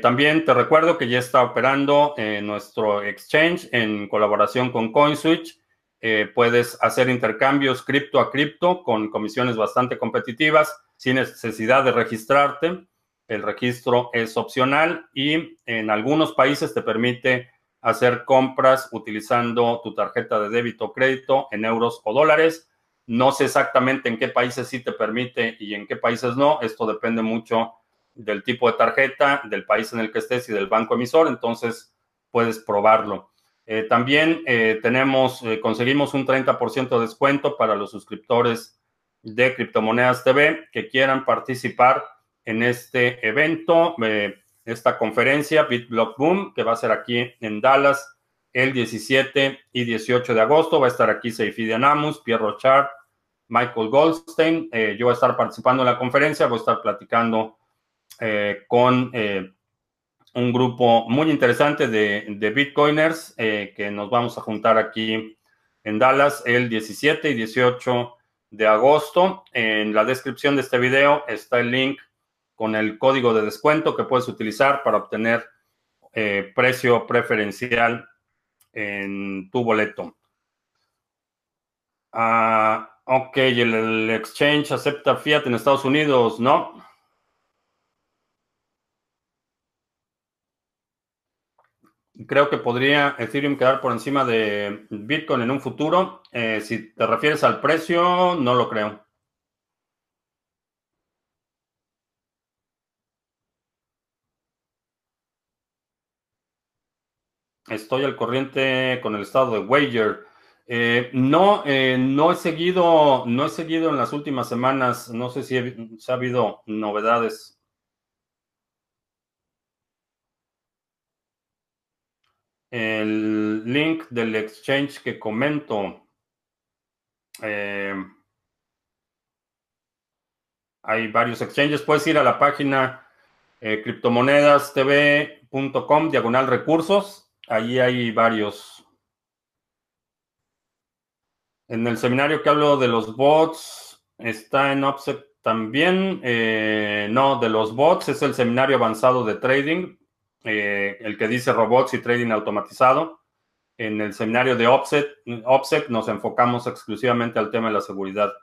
también te recuerdo que ya está operando nuestro exchange en colaboración con CoinSwitch eh, puedes hacer intercambios cripto a cripto con comisiones bastante competitivas sin necesidad de registrarte. El registro es opcional y en algunos países te permite hacer compras utilizando tu tarjeta de débito o crédito en euros o dólares. No sé exactamente en qué países sí te permite y en qué países no. Esto depende mucho del tipo de tarjeta, del país en el que estés y del banco emisor. Entonces puedes probarlo. Eh, también eh, tenemos, eh, conseguimos un 30% de descuento para los suscriptores de Criptomonedas TV que quieran participar en este evento, esta conferencia BitBlock Boom, que va a ser aquí en Dallas el 17 y 18 de agosto. Va a estar aquí Seifi Anamus, Pierre Rochard, Michael Goldstein. yo voy a estar participando en la conferencia, voy a estar platicando con un grupo muy interesante de, Bitcoiners eh, que nos vamos a juntar aquí en Dallas el 17 y 18 de agosto. En la descripción de este video está el link con el código de descuento que puedes utilizar para obtener eh, precio preferencial en tu boleto. Ah, ok, el, el exchange acepta fiat en Estados Unidos, ¿no? Creo que podría Ethereum quedar por encima de Bitcoin en un futuro. Eh, si te refieres al precio, no lo creo. Estoy al corriente con el estado de Wager. Eh, no, eh, no he seguido, no he seguido en las últimas semanas. No sé si ha habido novedades el link del exchange que comento. Eh, hay varios exchanges. Puedes ir a la página eh, criptomonedastv.com, diagonal recursos. Ahí hay varios. En el seminario que hablo de los bots, está en Offset también. Eh, no, de los bots es el seminario avanzado de trading. Eh, el que dice robots y trading automatizado. En el seminario de Offset, nos enfocamos exclusivamente al tema de la seguridad.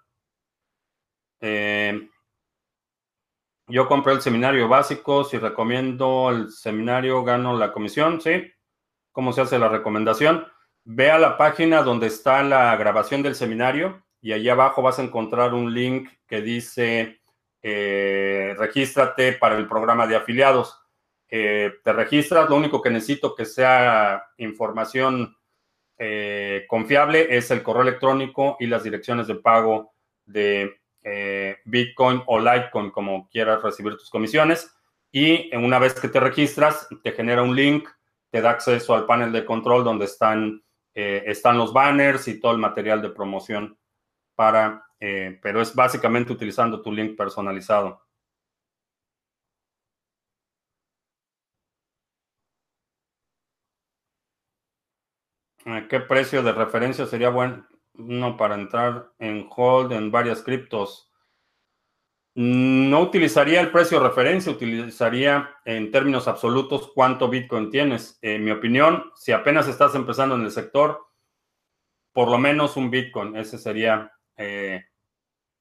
Eh, yo compré el seminario básico. Si recomiendo el seminario, gano la comisión. ¿Sí? ¿Cómo se hace la recomendación? Ve a la página donde está la grabación del seminario y allí abajo vas a encontrar un link que dice eh, regístrate para el programa de afiliados te registras, lo único que necesito que sea información confiable es el correo electrónico y las direcciones de pago de Bitcoin o Litecoin, como quieras recibir tus comisiones. Y una vez que te registras, te genera un link, te da acceso al panel de control donde están, están los banners y todo el material de promoción para, eh, pero es básicamente utilizando tu link personalizado. ¿Qué precio de referencia sería bueno para entrar en hold en varias criptos? No utilizaría el precio de referencia, utilizaría en términos absolutos cuánto Bitcoin tienes. En mi opinión, si apenas estás empezando en el sector, por lo menos un Bitcoin, ese sería eh,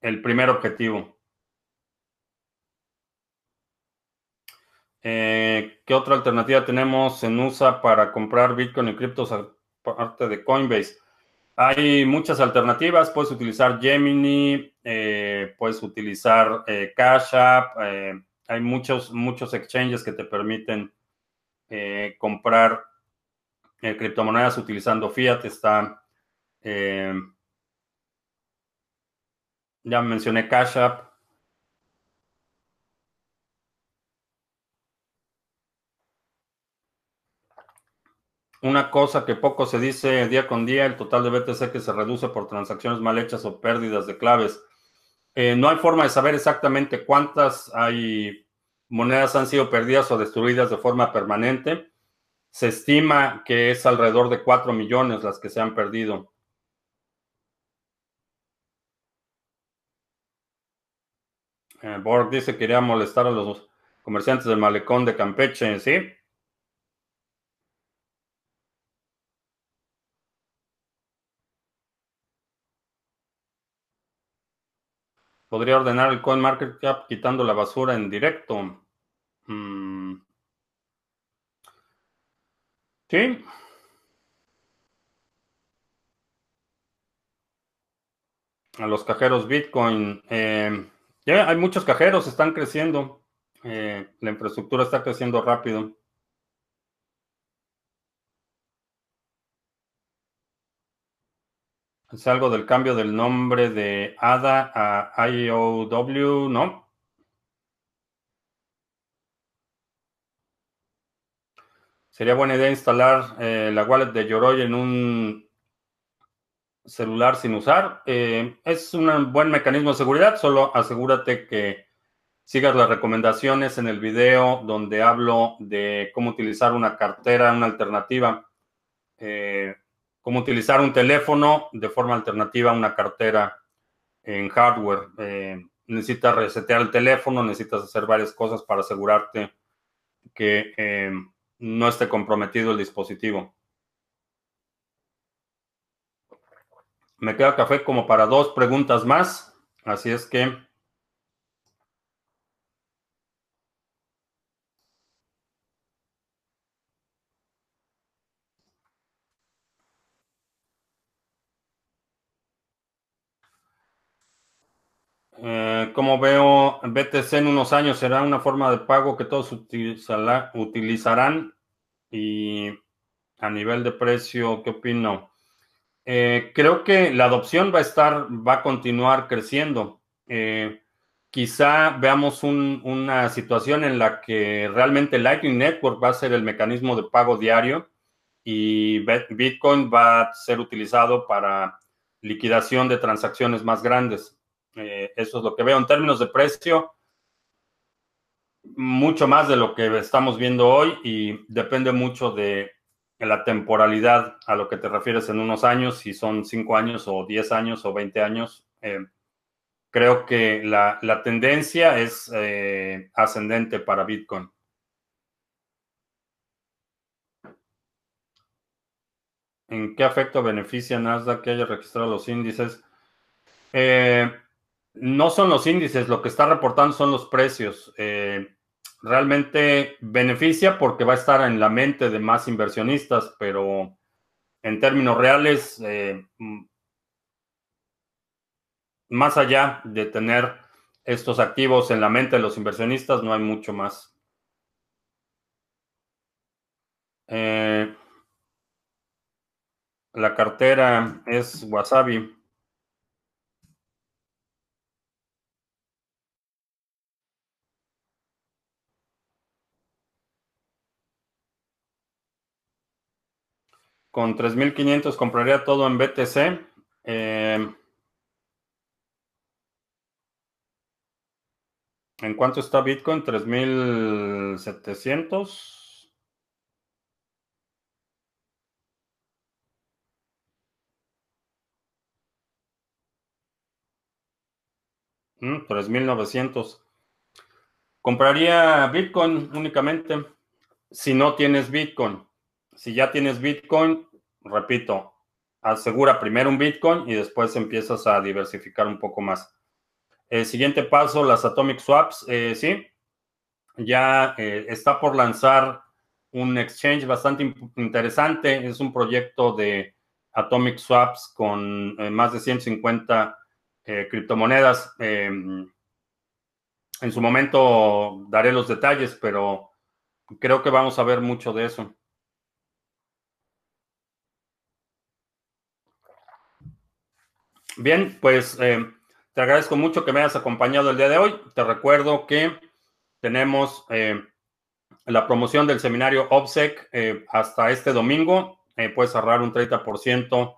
el primer objetivo. Eh, ¿Qué otra alternativa tenemos en USA para comprar Bitcoin y criptos aparte de Coinbase? Hay muchas alternativas. Puedes utilizar Gemini, eh, puedes utilizar Cash App. hay muchos, muchos exchanges que te permiten comprar criptomonedas utilizando fiat. Está ya mencioné Cash App. Una cosa que poco se dice día con día, el total de BTC que se reduce por transacciones mal hechas o pérdidas de claves. Eh, no hay forma de saber exactamente cuántas hay monedas han sido perdidas o destruidas de forma permanente. Se estima que es alrededor de 4 millones las que se han perdido. Eh, Borg dice que quería molestar a los comerciantes del malecón de Campeche, ¿sí? Podría ordenar el CoinMarketCap quitando la basura en directo. Mm. Sí. A los cajeros Bitcoin. Eh, ya hay muchos cajeros, están creciendo. Eh, la infraestructura está creciendo rápido. Es algo del cambio del nombre de ADA a IOW, ¿no? Sería buena idea instalar eh, la wallet de Yoroi en un celular sin usar. Eh, es un buen mecanismo de seguridad, solo asegúrate que sigas las recomendaciones en el video donde hablo de cómo utilizar una cartera, una alternativa, eh, cómo utilizar un teléfono de forma alternativa a una cartera en hardware. Eh, necesitas resetear el teléfono, necesitas hacer varias cosas para asegurarte que no esté comprometido el dispositivo. Me queda café como para dos preguntas más. Así es que... Eh, como veo, BTC en unos años será una forma de pago que todos utilizarán y a nivel de precio, ¿qué opino? Eh, creo que la adopción va a estar, va a continuar creciendo. Eh, quizá veamos una situación en la que realmente Lightning Network va a ser el mecanismo de pago diario y Bitcoin va a ser utilizado para liquidación de transacciones más grandes. Eh, eso es lo que veo en términos de precio. Mucho más de lo que estamos viendo hoy y depende mucho de la temporalidad a lo que te refieres en unos años, si son 5 años o 10 años o 20 años, eh, creo que la, tendencia es eh, ascendente para Bitcoin. ¿En qué afecto beneficia Nasdaq que haya registrado los índices? No son los índices, lo que está reportando son los precios realmente beneficia porque va a estar en la mente de más inversionistas, pero en términos reales, eh, más allá de tener estos activos en la mente de los inversionistas, no hay mucho más. Eh, la cartera es Wasabi. Con 3.500 compraría todo en BTC. Eh, ¿En cuánto está Bitcoin? 3.700. Mm, 3.900. Compraría Bitcoin únicamente si no tienes Bitcoin si ya tienes Bitcoin, repito, asegura primero un Bitcoin y después empiezas a diversificar un poco más. El siguiente paso, las Atomic Swaps, eh, sí, ya eh, está por lanzar un exchange bastante interesante. Es un proyecto de Atomic Swaps con eh, más de 150 criptomonedas. Em, en su momento daré los detalles, pero creo que vamos a ver mucho de eso. Bien, pues eh, te agradezco mucho que me hayas acompañado el día de hoy. Te recuerdo que tenemos eh, la promoción del seminario OPSEC eh, hasta este domingo. puedes ahorrar un 30%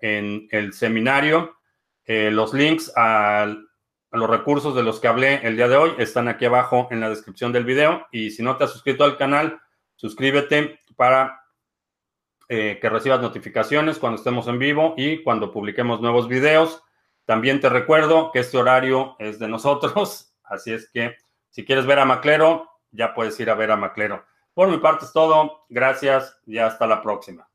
en el seminario. los links a los recursos de los que hablé el día de hoy están aquí abajo en la descripción del video. Y si no te has suscrito al canal, suscríbete para eh, que recibas notificaciones cuando estemos en vivo y cuando publiquemos nuevos videos. También te recuerdo que este horario es de nosotros, así es que si quieres ver a Maclero, ya puedes ir a ver a Maclero. Por mi parte es todo. Gracias y hasta la próxima.